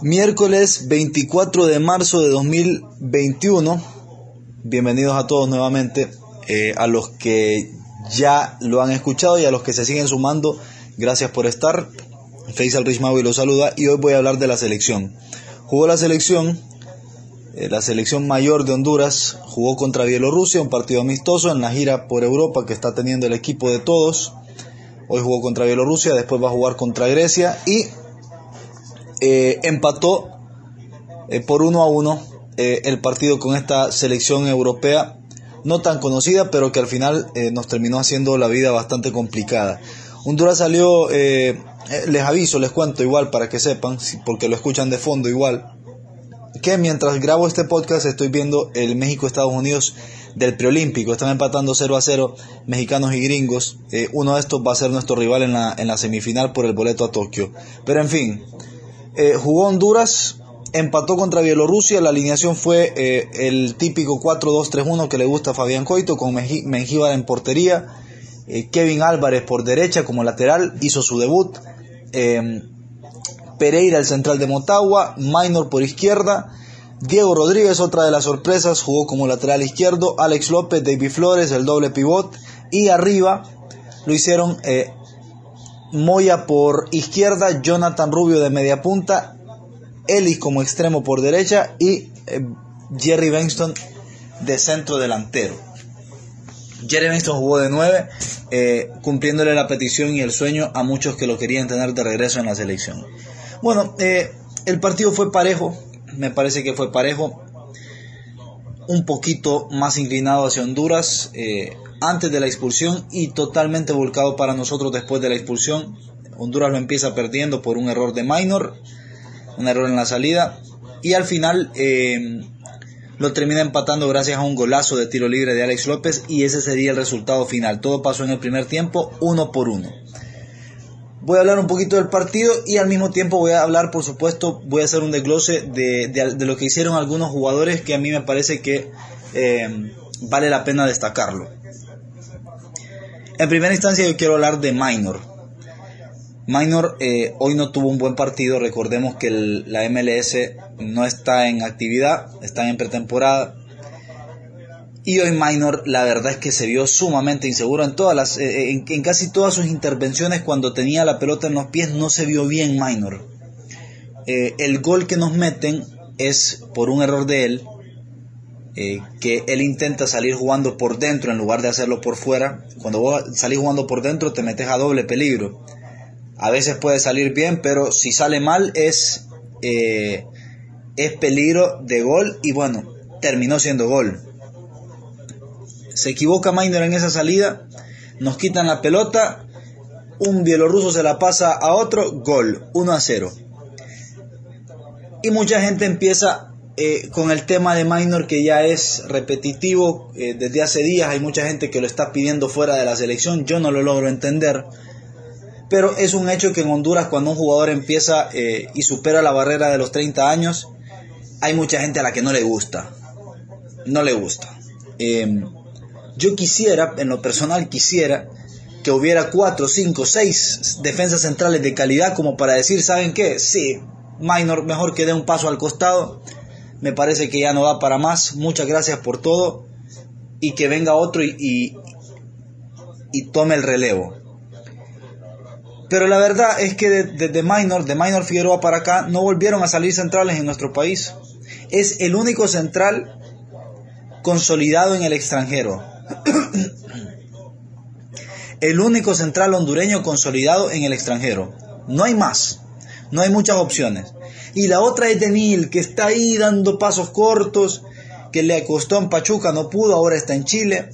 Miércoles 24 de marzo de 2021. Bienvenidos a todos nuevamente. Eh, a los que ya lo han escuchado y a los que se siguen sumando, gracias por estar. Faisal Rich y los saluda y hoy voy a hablar de la selección. Jugó la selección, eh, la selección mayor de Honduras, jugó contra Bielorrusia, un partido amistoso en la gira por Europa que está teniendo el equipo de todos. Hoy jugó contra Bielorrusia, después va a jugar contra Grecia y eh, empató eh, por uno a uno eh, el partido con esta selección europea no tan conocida, pero que al final nos terminó haciendo la vida bastante complicada. Honduras salió, les aviso, les cuento igual para que sepan, porque lo escuchan de fondo igual, que mientras grabo este podcast estoy viendo el México-Estados Unidos del preolímpico. Están empatando 0 a 0 mexicanos y gringos. uno de estos va a ser nuestro rival en la, en la semifinal por el boleto a Tokio. Pero en fin, eh, jugó Honduras, empató contra Bielorrusia, la alineación fue eh, el típico 4-2-3-1 que le gusta a Fabián Coito, con Mengíbar en portería, eh, Kevin Álvarez por derecha como lateral, hizo su debut, Pereira el central de Motagua, Minor por izquierda, Diego Rodríguez, otra de las sorpresas, jugó como lateral izquierdo, Alex López, David Flores, el doble pivot, y arriba lo hicieron Moya por izquierda, Jonathan Rubio de media punta, Ellis como extremo por derecha y eh, Jerry Benston de centro delantero. Jerry Benston jugó de 9, eh, cumpliéndole la petición y el sueño a muchos que lo querían tener de regreso en la selección. Bueno, eh, el partido fue parejo, me parece que fue parejo, un poquito más inclinado hacia Honduras antes de la expulsión y totalmente volcado para nosotros después de la expulsión. Honduras lo empieza perdiendo por un error de Minor, un error en la salida y al final eh, lo termina empatando gracias a un golazo de tiro libre de Alex López y ese sería el resultado final. Todo pasó en el primer tiempo, uno por uno. Voy a hablar un poquito del partido y al mismo tiempo voy a hablar, por supuesto, voy a hacer un desglose de, lo que hicieron algunos jugadores que a mí me parece que eh, vale la pena destacarlo. En primera instancia yo quiero hablar de Minor. Minor eh, hoy no tuvo un buen partido, recordemos que la MLS no está en actividad, está en pretemporada. Y hoy Minor la verdad es que se vio sumamente inseguro en todas las eh, en, en, casi todas sus intervenciones cuando tenía la pelota en los pies no se vio bien Minor. Eh, el gol que nos meten es por un error de él eh, que él intenta salir jugando por dentro en lugar de hacerlo por fuera. Cuando vos salís jugando por dentro te metes a doble peligro. A veces puede salir bien, pero si sale mal es, eh, es peligro de gol y bueno, terminó siendo gol. Se equivoca Minor en esa salida, nos quitan la pelota, un bielorruso se la pasa a otro, gol, 1 a 0. Y mucha gente empieza eh, con el tema de Minor que ya es repetitivo eh, desde hace días, hay mucha gente que lo está pidiendo fuera de la selección, yo no lo logro entender, pero es un hecho que en Honduras cuando un jugador empieza eh, y supera la barrera de los 30 años, hay mucha gente a la que no le gusta, no le gusta. Em, yo quisiera, en lo personal quisiera, que hubiera 4, 5, 6 defensas centrales de calidad como para decir, ¿saben qué? Sí, Minor mejor que dé un paso al costado me parece que ya no va para más. Muchas gracias por todo y que venga otro y, y, tome el relevo. Pero la verdad es que desde de, Minor, de Minor Figueroa para acá, no volvieron a salir centrales en nuestro país. Es el único central consolidado en el extranjero. el único central hondureño consolidado en el extranjero. No hay más. No hay muchas opciones. Y la otra es Denil, que está ahí dando pasos cortos, que le costó en Pachuca, no pudo, ahora está en Chile.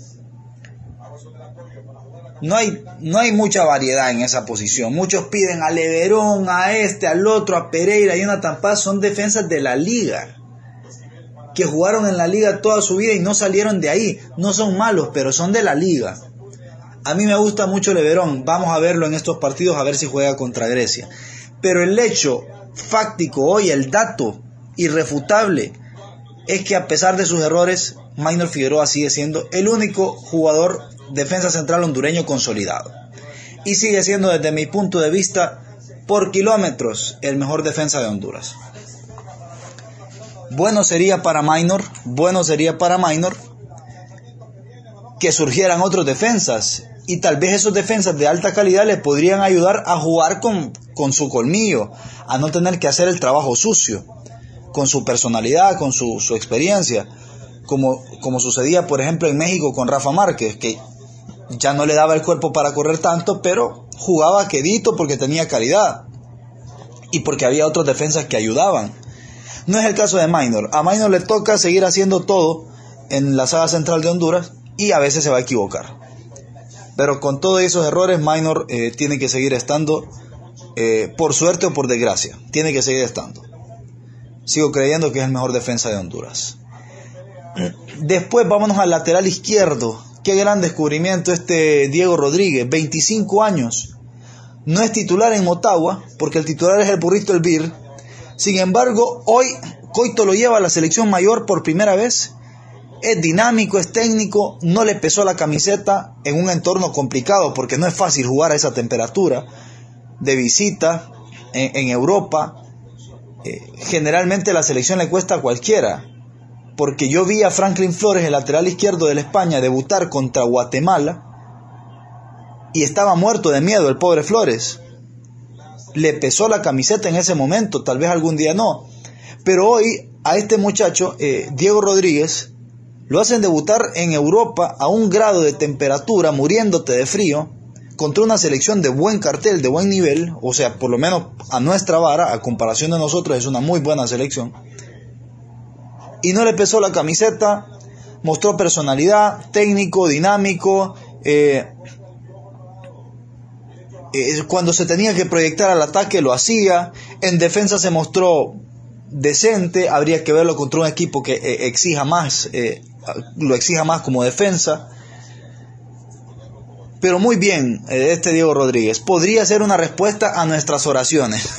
No hay, no hay mucha variedad en esa posición. Muchos piden a Leverón, a este, al otro, a Pereira y una Paz. Son defensas de la liga. Que jugaron en la liga toda su vida y no salieron de ahí. No son malos, pero son de la liga. A mí me gusta mucho Leverón. Vamos a verlo en estos partidos a ver si juega contra Grecia. Pero el hecho fáctico hoy, el dato irrefutable, es que a pesar de sus errores, Minor Figueroa sigue siendo el único jugador defensa central hondureño consolidado. Y sigue siendo desde mi punto de vista por kilómetros el mejor defensa de Honduras. bueno sería para Minor, bueno sería para Minor que surgieran otros defensas y tal vez esos defensas de alta calidad le podrían ayudar a jugar con, con su colmillo, a no tener que hacer el trabajo sucio, con su personalidad, con su, su experiencia, como, como sucedía por ejemplo en México con Rafa Márquez, que ya no le daba el cuerpo para correr tanto, pero jugaba quedito porque tenía calidad y porque había otros defensas que ayudaban. No es el caso de Minor. A Minor le toca seguir haciendo todo en la saga central de Honduras y a veces se va a equivocar. Pero con todos esos errores, Minor eh, tiene que seguir estando, eh, por suerte o por desgracia, tiene que seguir estando. Sigo creyendo que es el mejor defensa de Honduras. Después vámonos al lateral izquierdo. Qué gran descubrimiento este Diego Rodríguez, 25 años. No es titular en Motagua, porque el titular es el burrito El Bir. Sin embargo, hoy Coito lo lleva a la selección mayor por primera vez es dinámico, es técnico, no le pesó la camiseta en un entorno complicado porque no es fácil jugar a esa temperatura de visita en, Europa. Eh, generalmente la selección le cuesta a cualquiera, porque yo vi a Franklin Flores, el lateral izquierdo de la España, debutar contra Guatemala y estaba muerto de miedo el pobre Flores. Le pesó la camiseta en ese momento, tal vez algún día no. Pero hoy a este muchacho, eh, Diego Rodríguez, lo hacen debutar en Europa a un grado de temperatura, muriéndote de frío, contra una selección de buen cartel, de buen nivel, o sea, por lo menos a nuestra vara, a comparación de nosotros, es una muy buena selección. Y no le pesó la camiseta, mostró personalidad, técnico, dinámico, eh, eh, cuando se tenía que proyectar al ataque lo hacía, en defensa se mostró decente, habría que verlo contra un equipo que eh, exija más lo exija más como defensa. Pero muy bien, eh, este Diego Rodríguez. Podría ser una respuesta a nuestras oraciones.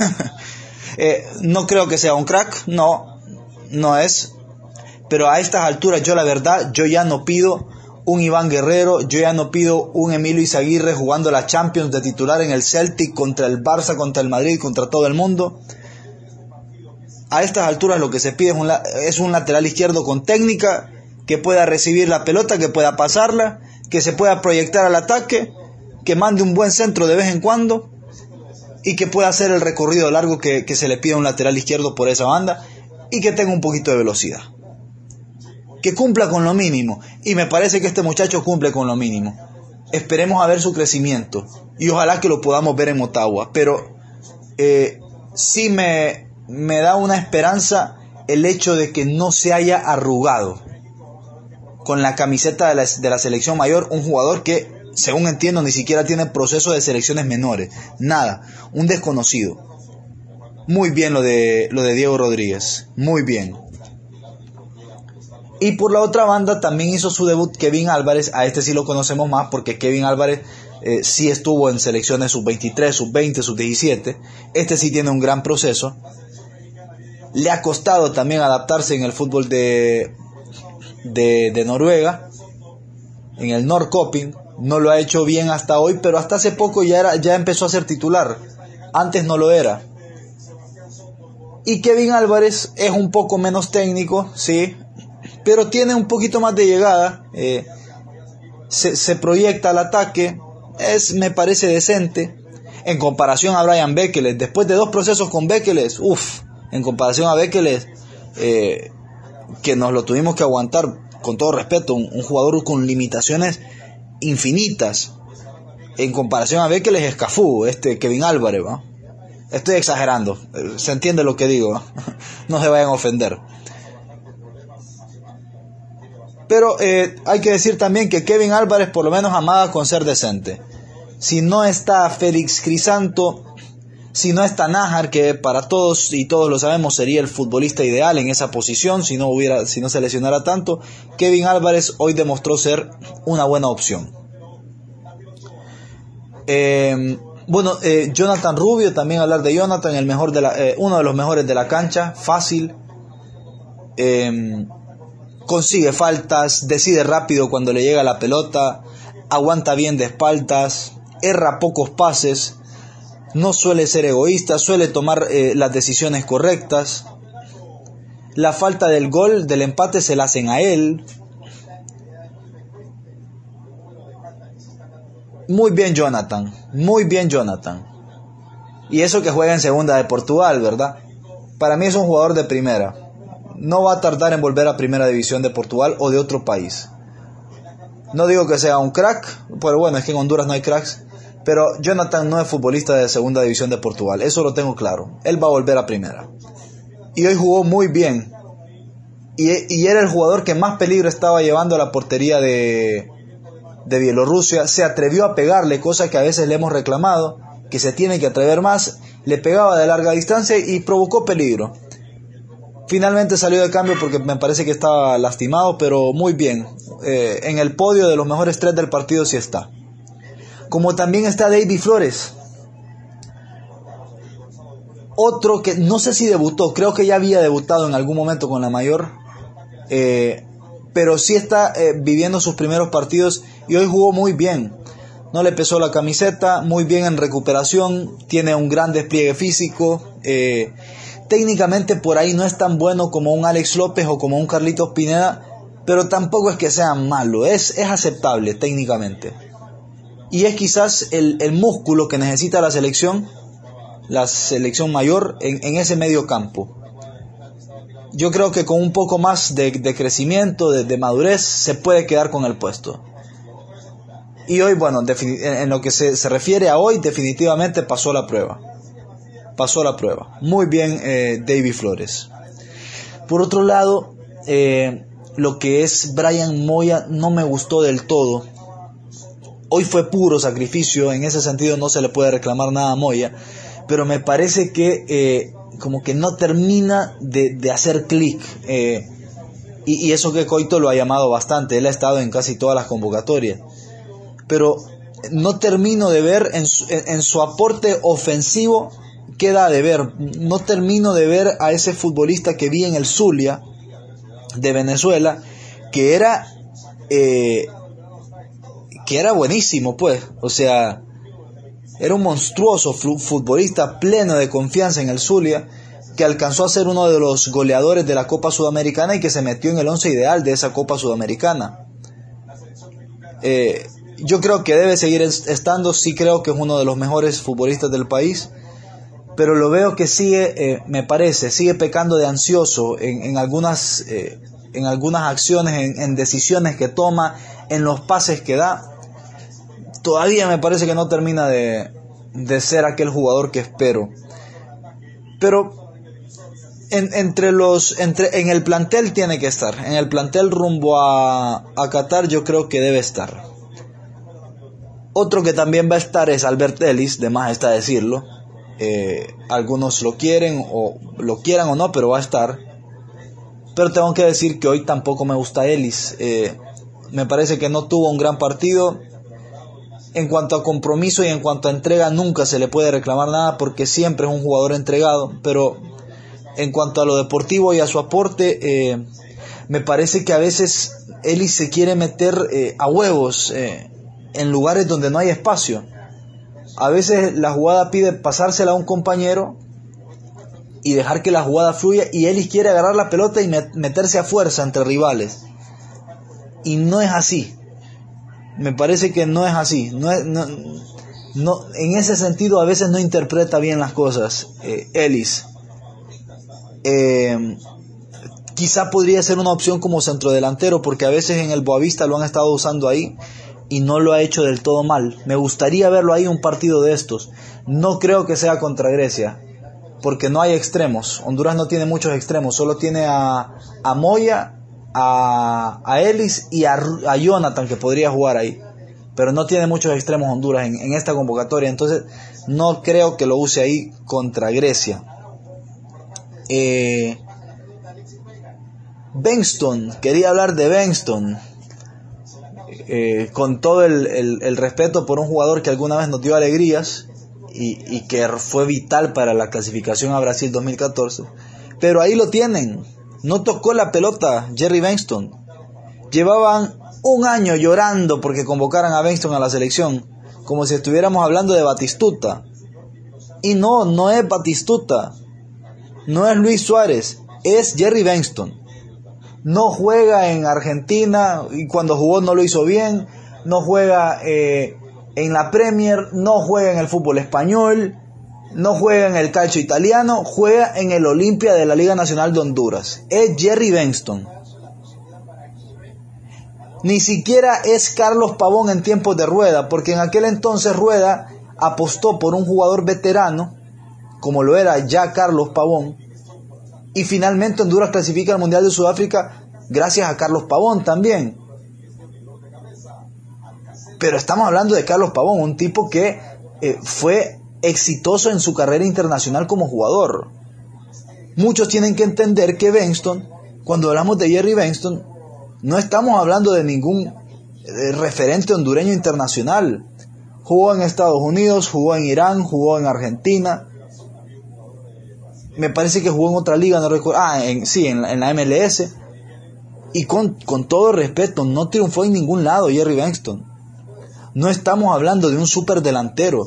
Eh, no creo que sea un crack, no, no es. Pero a estas alturas yo la verdad, yo ya no pido un Iván Guerrero, yo ya no pido un Emilio Izaguirre jugando la Champions de titular en el Celtic contra el Barça, contra el Madrid, contra todo el mundo. A estas alturas lo que se pide es un, es un lateral izquierdo con técnica que pueda recibir la pelota, que pueda pasarla, que se pueda proyectar al ataque, que mande un buen centro de vez en cuando y que pueda hacer el recorrido largo que, se le pide un lateral izquierdo por esa banda y que tenga un poquito de velocidad. Que cumpla con lo mínimo. Y me parece que este muchacho cumple con lo mínimo. Esperemos a ver su crecimiento. Y ojalá que lo podamos ver en Motagua. Pero eh, sí me, me da una esperanza el hecho de que no se haya arrugado con la camiseta de la, selección mayor, un jugador que, según entiendo, ni siquiera tiene proceso de selecciones menores. Nada, un desconocido. Muy bien lo de, lo de Diego Rodríguez, muy bien. Y por la otra banda también hizo su debut Kevin Álvarez, a este sí lo conocemos más porque Kevin Álvarez eh, sí estuvo en selecciones sub-23, sub-20, sub-17, este sí tiene un gran proceso. Le ha costado también adaptarse en el fútbol de, de, Noruega, en el Norrköping. No lo ha hecho bien hasta hoy, pero hasta hace poco ya, era, ya empezó a ser titular. Antes no lo era. Y Kevin Álvarez es un poco menos técnico, sí, pero tiene un poquito más de llegada. Eh, se, proyecta al ataque. Es, me parece decente. En comparación a Brian Bekeles, después de dos procesos con Bekeles, uff, en comparación a Bekeles, eh, que nos lo tuvimos que aguantar, con todo respeto, un, jugador con limitaciones infinitas en comparación a Bekeles Escafú, este Kevin Álvarez, ¿va? Estoy exagerando, eh, se entiende lo que digo, no se vayan a ofender. Pero eh, hay que decir también que Kevin Álvarez por lo menos amaba con ser decente. Si no está Félix Crisanto, si no está Nájar, que para todos y todos lo sabemos sería el futbolista ideal en esa posición, si no, hubiera, si no se lesionara tanto, Kevin Álvarez hoy demostró ser una buena opción. Em, bueno, eh, Jonathan Rubio, también hablar de Jonathan, el mejor de la, eh, uno de los mejores de la cancha, fácil, em, consigue faltas, decide rápido cuando le llega la pelota, aguanta bien de espaldas, erra pocos pases, no suele ser egoísta, suele tomar eh, las decisiones correctas. La falta del gol, del empate, se la hacen a él. Muy bien Jonathan, muy bien Jonathan. Y eso que juega en segunda de Portugal, ¿verdad? Para mí es un jugador de primera. No va a tardar en volver a primera división de Portugal o de otro país. No digo que sea un crack, pero bueno, es que en Honduras no hay cracks. Pero Jonathan no es futbolista de segunda división de Portugal, eso lo tengo claro. Él va a volver a primera. Y hoy jugó muy bien. Y, era el jugador que más peligro estaba llevando a la portería de, de Bielorrusia. Se atrevió a pegarle, cosa que a veces le hemos reclamado, que se tiene que atrever más. Le pegaba de larga distancia y provocó peligro. Finalmente salió de cambio porque me parece que estaba lastimado, pero muy bien. Eh, en el podio de los mejores tres del partido sí está como también está David Flores. Otro que no sé si debutó, creo que ya había debutado en algún momento con la mayor, eh, pero sí está eh, viviendo sus primeros partidos y hoy jugó muy bien. No le pesó la camiseta, muy bien en recuperación, tiene un gran despliegue físico. Eh, técnicamente por ahí no es tan bueno como un Alex López o como un Carlitos Pineda, pero tampoco es que sea malo, es, es aceptable técnicamente y es quizás el, músculo que necesita la selección, la selección mayor, en, ese medio campo. Yo creo que con un poco más de, crecimiento, de, madurez, se puede quedar con el puesto. Y hoy, bueno, en lo que se, refiere a hoy, definitivamente pasó la prueba. Pasó la prueba. Muy bien, eh, David Flores. Por otro lado, eh, lo que es Brian Moya no me gustó del todo Hoy fue puro sacrificio, en ese sentido no se le puede reclamar nada a Moya, pero me parece que eh, como que no termina de, hacer clic. Eh, y, eso que Coito lo ha llamado bastante, él ha estado en casi todas las convocatorias. Pero no termino de ver en su, en su aporte ofensivo, queda de ver. No termino de ver a ese futbolista que vi en el Zulia de Venezuela, que era eh, que era buenísimo, pues. O sea, era un monstruoso futbolista pleno de confianza en el Zulia, que alcanzó a ser uno de los goleadores de la Copa Sudamericana y que se metió en el once ideal de esa Copa Sudamericana. Eh, yo creo que debe seguir estando, sí creo que es uno de los mejores futbolistas del país, pero lo veo que sigue, eh, me parece, sigue pecando de ansioso en, algunas, eh, en algunas acciones, en, en decisiones que toma, en los pases que da todavía me parece que no termina de, ser aquel jugador que espero. Pero entre los, entre, en el plantel tiene que estar. En el plantel rumbo a, a Qatar yo creo que debe estar. Otro que también va a estar es Albert Ellis, de más está decirlo. Eh, algunos lo quieren o lo quieran o no, pero va a estar. Pero tengo que decir que hoy tampoco me gusta Ellis. Eh, me parece que no tuvo un gran partido en cuanto a compromiso y en cuanto a entrega nunca se le puede reclamar nada porque siempre es un jugador entregado, pero en cuanto a lo deportivo y a su aporte, eh, me parece que a veces Eli se quiere meter eh, a huevos eh, en lugares donde no hay espacio. A veces la jugada pide pasársela a un compañero y dejar que la jugada fluya y Ellis quiere agarrar la pelota y meterse a fuerza entre rivales. Y no es así me parece que no es así. No, no, en ese sentido a veces no interpreta bien las cosas, eh, Ellis. Eh, quizá podría ser una opción como centrodelantero, porque a veces en el Boavista lo han estado usando ahí y no lo ha hecho del todo mal. Me gustaría verlo ahí un partido de estos. No creo que sea contra Grecia, porque no hay extremos. Honduras no tiene muchos extremos, solo tiene a, a Moya a, a Ellis y a, Jonathan que podría jugar ahí. Pero no tiene muchos extremos Honduras en, esta convocatoria. Entonces no creo que lo use ahí contra Grecia. Eh, Benston, quería hablar de Benston. Eh, con todo el, respeto por un jugador que alguna vez nos dio alegrías y, y, que fue vital para la clasificación a Brasil 2014. Pero ahí lo tienen, no tocó la pelota Jerry Benston. Llevaban un año llorando porque convocaran a Benston a la selección, como si estuviéramos hablando de Batistuta. Y no, no es Batistuta, no es Luis Suárez, es Jerry Benston. No juega en Argentina y cuando jugó no lo hizo bien. No juega eh, en la Premier, no juega en el fútbol español, no juega en el calcio italiano, juega en el Olimpia de la Liga Nacional de Honduras. Es Jerry Benston. Ni siquiera es Carlos Pavón en tiempos de Rueda, porque en aquel entonces Rueda apostó por un jugador veterano, como lo era ya Carlos Pavón, y finalmente Honduras clasifica al Mundial de Sudáfrica gracias a Carlos Pavón también. Pero estamos hablando de Carlos Pavón, un tipo que eh, fue exitoso en su carrera internacional como jugador. Muchos tienen que entender que Benston, cuando hablamos de Jerry Benston, no estamos hablando de ningún eh, referente hondureño internacional. Jugó en Estados Unidos, jugó en Irán, jugó en Argentina. Me parece que jugó en otra liga, no recuerdo. Ah, en, sí, en, en la MLS. Y con, con todo respeto, no triunfó en ningún lado Jerry Benston. No estamos hablando de un super delantero.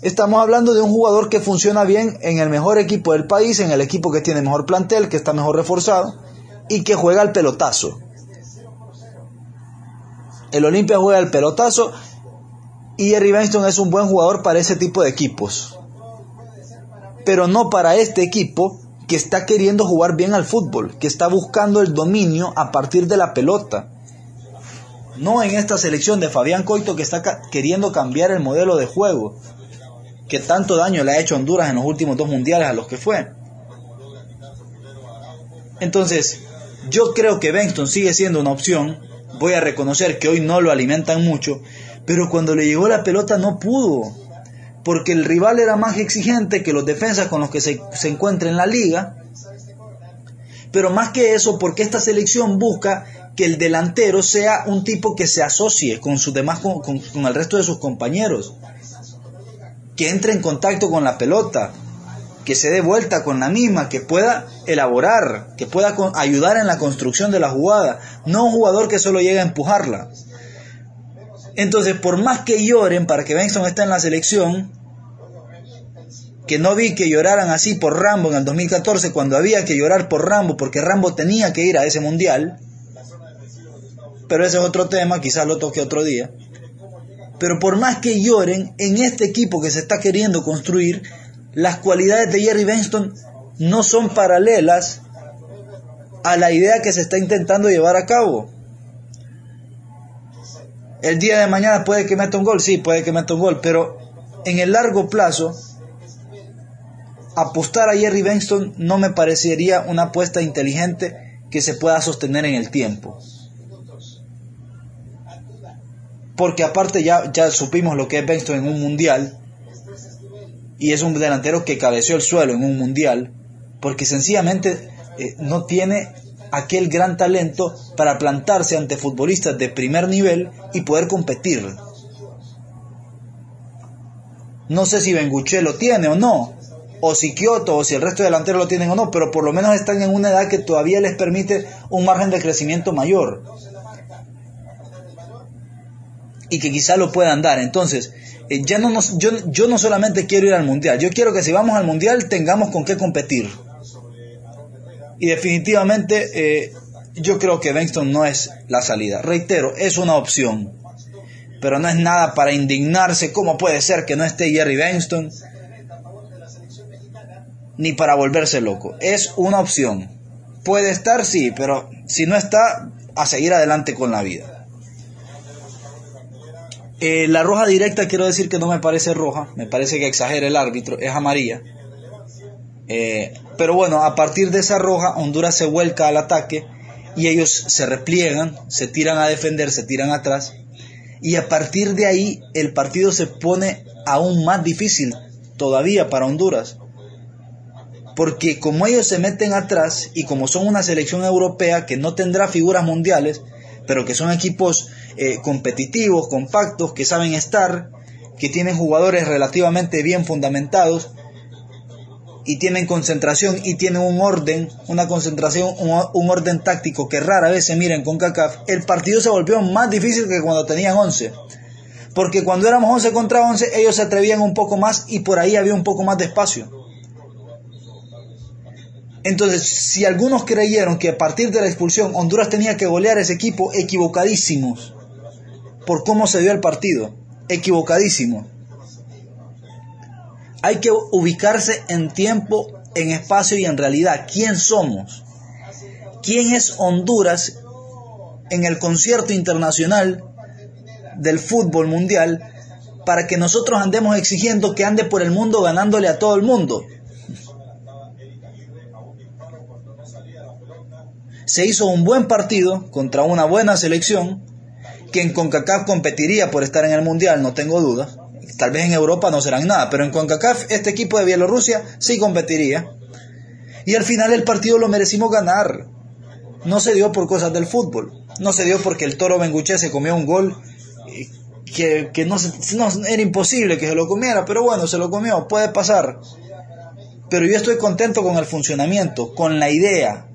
Estamos hablando de un jugador que funciona bien en el mejor equipo del país, en el equipo que tiene mejor plantel, que está mejor reforzado y que juega al pelotazo. El Olimpia juega al pelotazo y Jerry Benston es un buen jugador para ese tipo de equipos. Pero no para este equipo que está queriendo jugar bien al fútbol, que está buscando el dominio a partir de la pelota. No en esta selección de Fabián Coito que está queriendo cambiar el modelo de juego, que tanto daño le ha hecho Honduras en los últimos dos mundiales a los que fue. Entonces, yo creo que Benston sigue siendo una opción. Voy a reconocer que hoy no lo alimentan mucho, pero cuando le llegó la pelota no pudo, porque el rival era más exigente que los defensas con los que se, se encuentra en la liga. Pero más que eso, porque esta selección busca que el delantero sea un tipo que se asocie con sus demás, con, con el resto de sus compañeros, que entre en contacto con la pelota, que se dé vuelta con la misma, que pueda elaborar, que pueda ayudar en la construcción de la jugada, no un jugador que solo llega a empujarla. Entonces, por más que lloren para que Benson esté en la selección, que no vi que lloraran así por Rambo en el 2014 cuando había que llorar por Rambo porque Rambo tenía que ir a ese mundial, pero ese es otro tema, quizás lo toque otro día. Pero por más que lloren, en este equipo que se está queriendo construir, las cualidades de Jerry Benston no son paralelas a la idea que se está intentando llevar a cabo. El día de mañana puede que meta un gol, sí, puede que meta un gol, pero en el largo plazo, apostar a Jerry Benston no me parecería una apuesta inteligente que se pueda sostener en el tiempo. Porque aparte ya, ya supimos lo que es Benston en un mundial, y es un delantero que cabeció el suelo en un mundial, porque sencillamente eh, no tiene aquel gran talento para plantarse ante futbolistas de primer nivel y poder competir. No sé si Benguche lo tiene o no, o si Kioto o si el resto de delanteros lo tienen o no, pero por lo menos están en una edad que todavía les permite un margen de crecimiento mayor. Y que quizá lo puedan dar. Entonces, eh, ya no nos, yo, yo no solamente quiero ir al mundial, yo quiero que si vamos al mundial tengamos con qué competir. Y definitivamente eh, yo creo que Benston no es la salida. Reitero, es una opción. Pero no es nada para indignarse. ¿Cómo puede ser que no esté Jerry Benston? Ni para volverse loco. Es una opción. Puede estar, sí, pero si no está, a seguir adelante con la vida. Eh, la roja directa quiero decir que no me parece roja, me parece que exagera el árbitro, es amarilla. Eh, pero bueno, a partir de esa roja, Honduras se vuelca al ataque y ellos se repliegan, se tiran a defender, se tiran atrás. Y a partir de ahí el partido se pone aún más difícil todavía para Honduras. Porque como ellos se meten atrás y como son una selección europea que no tendrá figuras mundiales, pero que son equipos eh, competitivos, compactos, que saben estar, que tienen jugadores relativamente bien fundamentados, y tienen concentración y tienen un orden, una concentración, un, orden táctico que rara vez se miren con CACAF, el partido se volvió más difícil que cuando tenían 11. Porque cuando éramos 11 contra 11, ellos se atrevían un poco más y por ahí había un poco más de espacio. Entonces, si algunos creyeron que a partir de la expulsión Honduras tenía que golear a ese equipo, equivocadísimos por cómo se dio el partido. Equivocadísimos. Hay que ubicarse en tiempo, en espacio y en realidad. ¿Quién somos? ¿Quién es Honduras en el concierto internacional del fútbol mundial para que nosotros andemos exigiendo que ande por el mundo ganándole a todo el mundo? Se hizo un buen partido contra una buena selección que en CONCACAF competiría por estar en el Mundial, no tengo dudas. Tal vez en Europa no serán nada, pero en CONCACAF este equipo de Bielorrusia sí competiría. Y al final el partido lo merecimos ganar. No se dio por cosas del fútbol. No se dio porque el Toro Benguche se comió un gol que, que no, no, era imposible que se lo comiera, pero bueno, se lo comió, puede pasar. Pero yo estoy contento con el funcionamiento, con la idea,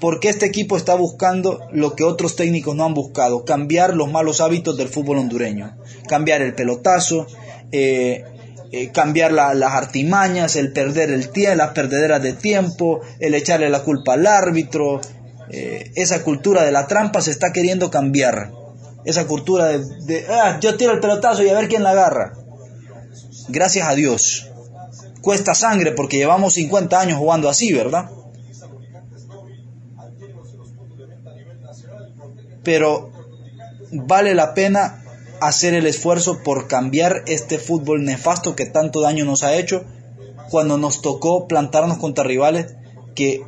porque este equipo está buscando lo que otros técnicos no han buscado, cambiar los malos hábitos del fútbol hondureño, cambiar el pelotazo, eh, eh, cambiar las artimañas, el perder el tiempo, las perdederas de tiempo, el echarle la culpa al árbitro, eh, esa cultura de la trampa se está queriendo cambiar, esa cultura de, de ah, yo tiro el pelotazo y a ver quién la agarra. Gracias a Dios. Cuesta sangre porque llevamos 50 años jugando así, ¿verdad? Pero vale la pena hacer el esfuerzo por cambiar este fútbol nefasto que tanto daño nos ha hecho cuando nos tocó plantarnos contra rivales que,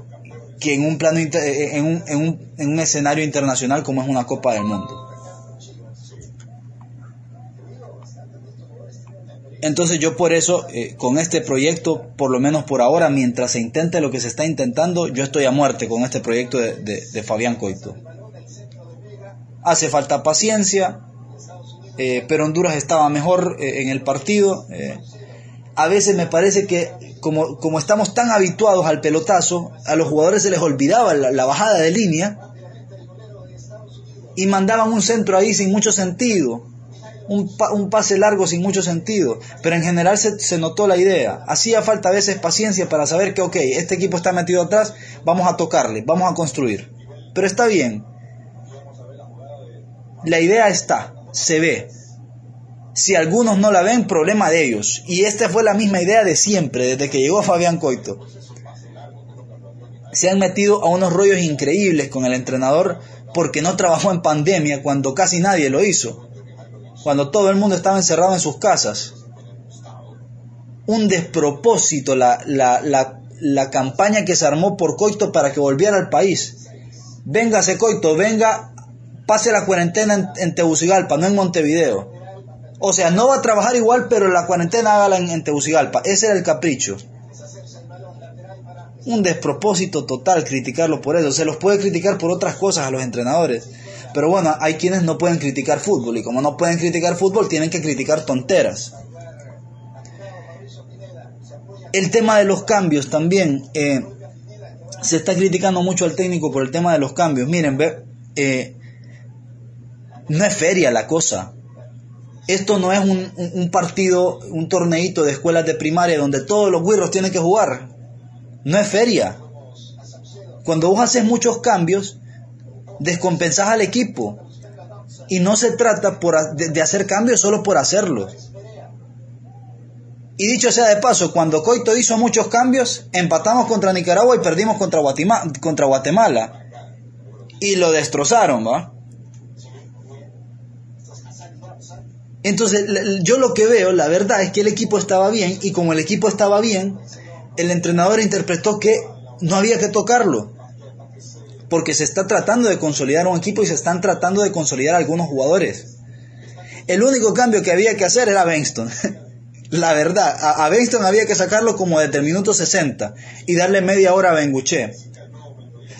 en, un plano, en, un, en, un, en un escenario internacional como es una Copa del Mundo. Entonces yo por eso, eh, con este proyecto, por lo menos por ahora, mientras se intente lo que se está intentando, yo estoy a muerte con este proyecto de, de Fabián Coito hace falta paciencia, eh, pero Honduras estaba mejor eh, en el partido. Eh. a veces me parece que como, como, estamos tan habituados al pelotazo, a los jugadores se les olvidaba la, bajada de línea y mandaban un centro ahí sin mucho sentido, un, un pase largo sin mucho sentido, pero en general se, se, notó la idea. Hacía falta a veces paciencia para saber que, ok, este equipo está metido atrás, vamos a tocarle, vamos a construir. Pero está bien, la idea está, se ve. Si algunos no la ven, problema de ellos. Y esta fue la misma idea de siempre, desde que llegó Fabián Coito. Se han metido a unos rollos increíbles con el entrenador porque no trabajó en pandemia cuando casi nadie lo hizo. Cuando todo el mundo estaba encerrado en sus casas. Un despropósito la, la, la, la campaña que se armó por Coito para que volviera al país. Véngase Coito, venga pase la cuarentena en, Tegucigalpa, no en Montevideo. O sea, no va a trabajar igual, pero la cuarentena hágala en, en Tegucigalpa. Ese era el capricho. Un despropósito total criticarlo por eso. Se los puede criticar por otras cosas a los entrenadores. Pero bueno, hay quienes no pueden criticar fútbol y como no pueden criticar fútbol, tienen que criticar tonteras. El tema de los cambios también. Eh, se está criticando mucho al técnico por el tema de los cambios. Miren, ve, eh, no es feria la cosa. Esto no es un, partido, un torneito de escuelas de primaria donde todos los güirros tienen que jugar. No es feria. Cuando vos haces muchos cambios, descompensás al equipo. Y no se trata por, de, hacer cambios solo por hacerlos. Y dicho sea de paso, cuando Coito hizo muchos cambios, empatamos contra Nicaragua y perdimos contra. Contra Guatemala y lo destrozaron, ¿va? Entonces, yo lo que veo, la verdad es que el equipo estaba bien y como el equipo estaba bien, el entrenador interpretó que no había que tocarlo. Porque se está tratando de consolidar un equipo y se están tratando de consolidar algunos jugadores. El único cambio que había que hacer era Benston. la verdad, a, a Benston había que sacarlo como desde el minuto 60 y darle media hora a Benguche.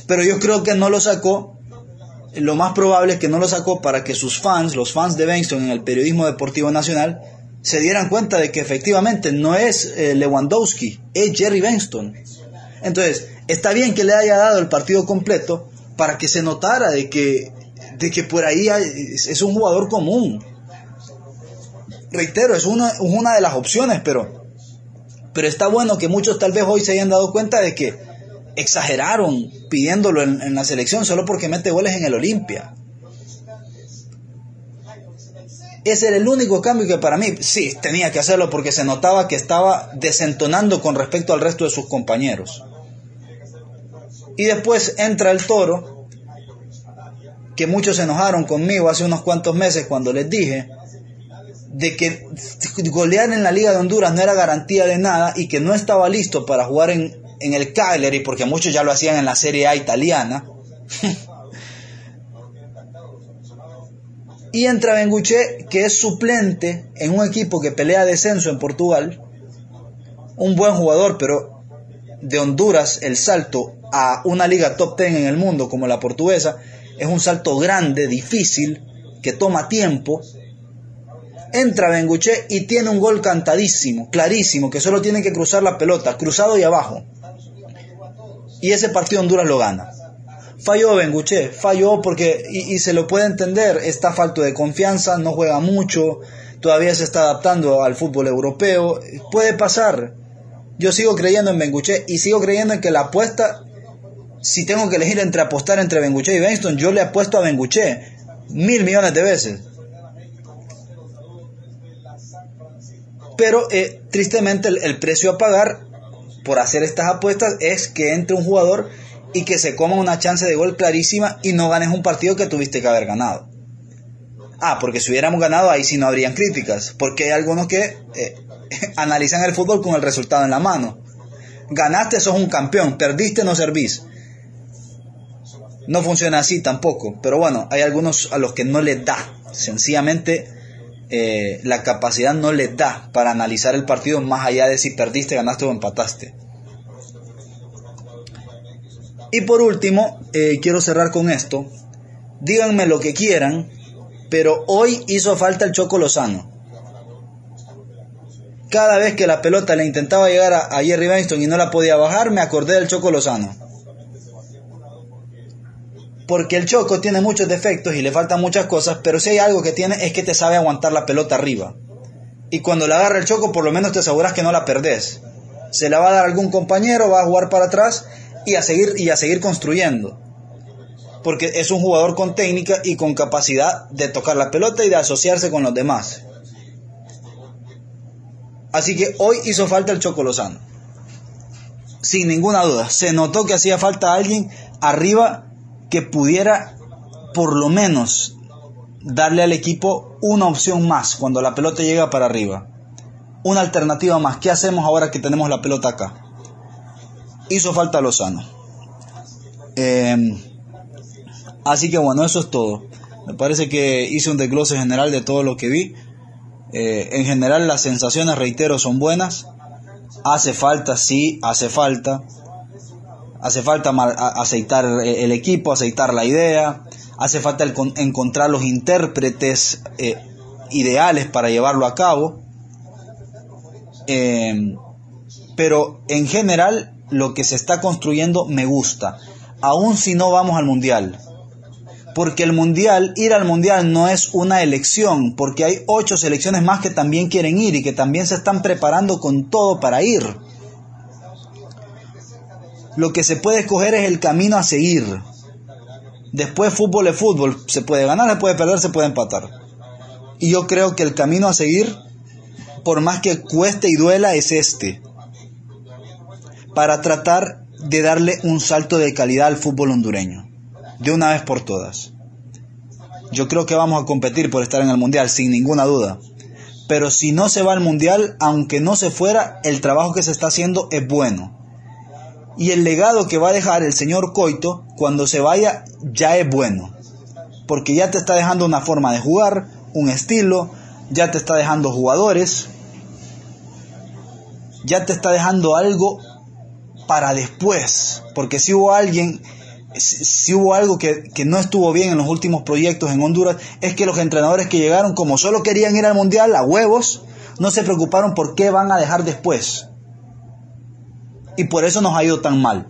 Pero yo creo que no lo sacó lo más probable es que no lo sacó para que sus fans, los fans de Benston en el periodismo deportivo nacional, se dieran cuenta de que efectivamente no es eh, Lewandowski, es Jerry Benston. Entonces, está bien que le haya dado el partido completo para que se notara de que, de que por ahí es un jugador común. Reitero, es una, una de las opciones, pero Pero está bueno que muchos tal vez hoy se hayan dado cuenta de que exageraron pidiéndolo en, la selección solo porque mete goles en el Olimpia. Ese era el único cambio que para mí, sí, tenía que hacerlo porque se notaba que estaba desentonando con respecto al resto de sus compañeros. Y después entra el toro, que muchos se enojaron conmigo hace unos cuantos meses cuando les dije de que golear en la Liga de Honduras no era garantía de nada y que no estaba listo para jugar en, en el Cagliari, porque muchos ya lo hacían en la Serie A italiana. y entra Benguche, que es suplente en un equipo que pelea descenso en Portugal. Un buen jugador, pero de Honduras el salto a una liga top 10 en el mundo como la portuguesa es un salto grande, difícil, que toma tiempo. Entra Benguche y tiene un gol cantadísimo, clarísimo, que solo tiene que cruzar la pelota, cruzado y abajo. Y ese partido Honduras lo gana. Falló Benguche, falló porque, y, se lo puede entender, está falto de confianza, no juega mucho, todavía se está adaptando al fútbol europeo, puede pasar. Yo sigo creyendo en Benguche y sigo creyendo en que la apuesta si tengo que elegir entre apostar entre Benguche y Benston, yo le apuesto a Benguche mil millones de veces. Pero eh, tristemente el, precio a pagar por hacer estas apuestas es que entre un jugador y que se coma una chance de gol clarísima y no ganes un partido que tuviste que haber ganado. Ah, porque si hubiéramos ganado ahí sí no habrían críticas, porque hay algunos que eh, analizan el fútbol con el resultado en la mano. Ganaste, sos un campeón, perdiste, no servís no funciona así tampoco. Pero bueno, hay algunos a los que no les da. Sencillamente eh, la capacidad no les da para analizar el partido más allá de si perdiste, ganaste o empataste. Y por último, eh, quiero cerrar con esto. Díganme lo que quieran, pero hoy hizo falta el Choco Lozano. Cada vez que la pelota le intentaba llegar a, Jerry Benston y no la podía bajar, me acordé del Choco Lozano porque el Choco tiene muchos defectos y le faltan muchas cosas, pero si hay algo que tiene es que te sabe aguantar la pelota arriba. Y cuando la agarra el Choco, por lo menos te aseguras que no la perdés. Se la va a dar algún compañero, va a jugar para atrás y a seguir, y a seguir construyendo. Porque es un jugador con técnica y con capacidad de tocar la pelota y de asociarse con los demás. Así que hoy hizo falta el Choco Lozano. Sin ninguna duda. Se notó que hacía falta alguien arriba que pudiera por lo menos darle al equipo una opción más cuando la pelota llega para arriba. Una alternativa más. ¿Qué hacemos ahora que tenemos la pelota acá? Hizo falta Lozano. Em, así que bueno, eso es todo. Me parece que hice un desglose general de todo lo que vi. Eh, en general las sensaciones, reitero, son buenas. Hace falta, sí, hace falta. Hace falta aceitar el equipo, aceitar la idea, hace falta encontrar los intérpretes eh, ideales para llevarlo a cabo. Eh, pero en general lo que se está construyendo me gusta, aun si no vamos al mundial. Porque el mundial, ir al mundial no es una elección, porque hay ocho selecciones más que también quieren ir y que también se están preparando con todo para ir. Lo que se puede escoger es el camino a seguir. Después fútbol es fútbol. Se puede ganar, se puede perder, se puede empatar. Y yo creo que el camino a seguir, por más que cueste y duela, es este. Para tratar de darle un salto de calidad al fútbol hondureño. De una vez por todas. Yo creo que vamos a competir por estar en el Mundial, sin ninguna duda. Pero si no se va al Mundial, aunque no se fuera, el trabajo que se está haciendo es bueno y el legado que va a dejar el señor Coito cuando se vaya ya es bueno. Porque ya te está dejando una forma de jugar, un estilo, ya te está dejando jugadores, ya te está dejando algo para después. Porque si hubo alguien, si hubo algo que, que, no estuvo bien en los últimos proyectos en Honduras, es que los entrenadores que llegaron, como solo querían ir al Mundial a huevos, no se preocuparon por qué van a dejar después y por eso nos ha ido tan mal.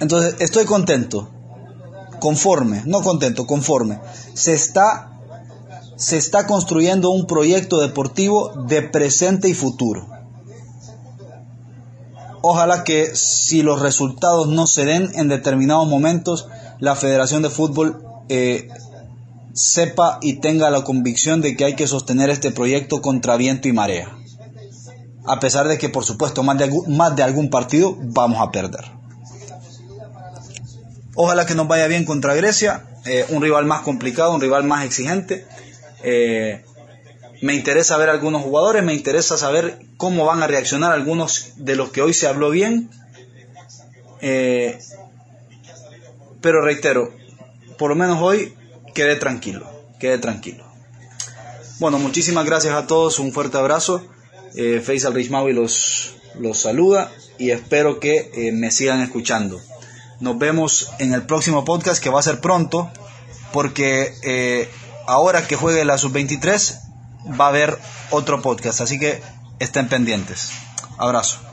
Entonces, estoy contento, conforme, no contento, conforme. Se está, se está construyendo un proyecto deportivo de presente y futuro. Ojalá que si los resultados no se den en determinados momentos, la Federación de Fútbol eh, sepa y tenga la convicción de que hay que sostener este proyecto contra viento y marea. A pesar de que, por supuesto, más de, más de algún partido vamos a perder. Ojalá que nos vaya bien contra Grecia, eh, un rival más complicado, un rival más exigente. Eh, me interesa ver algunos jugadores, me interesa saber cómo van a reaccionar algunos de los que hoy se habló bien. Eh, pero reitero, por lo menos hoy quede tranquilo, quede tranquilo. Bueno, muchísimas gracias a todos, un fuerte abrazo. Eh, Faisal Richmawi los, los saluda y espero que eh, me sigan escuchando. Nos vemos en el próximo podcast que va a ser pronto, porque eh, ahora que juegue la sub-23 va a haber otro podcast, así que estén pendientes. Abrazo.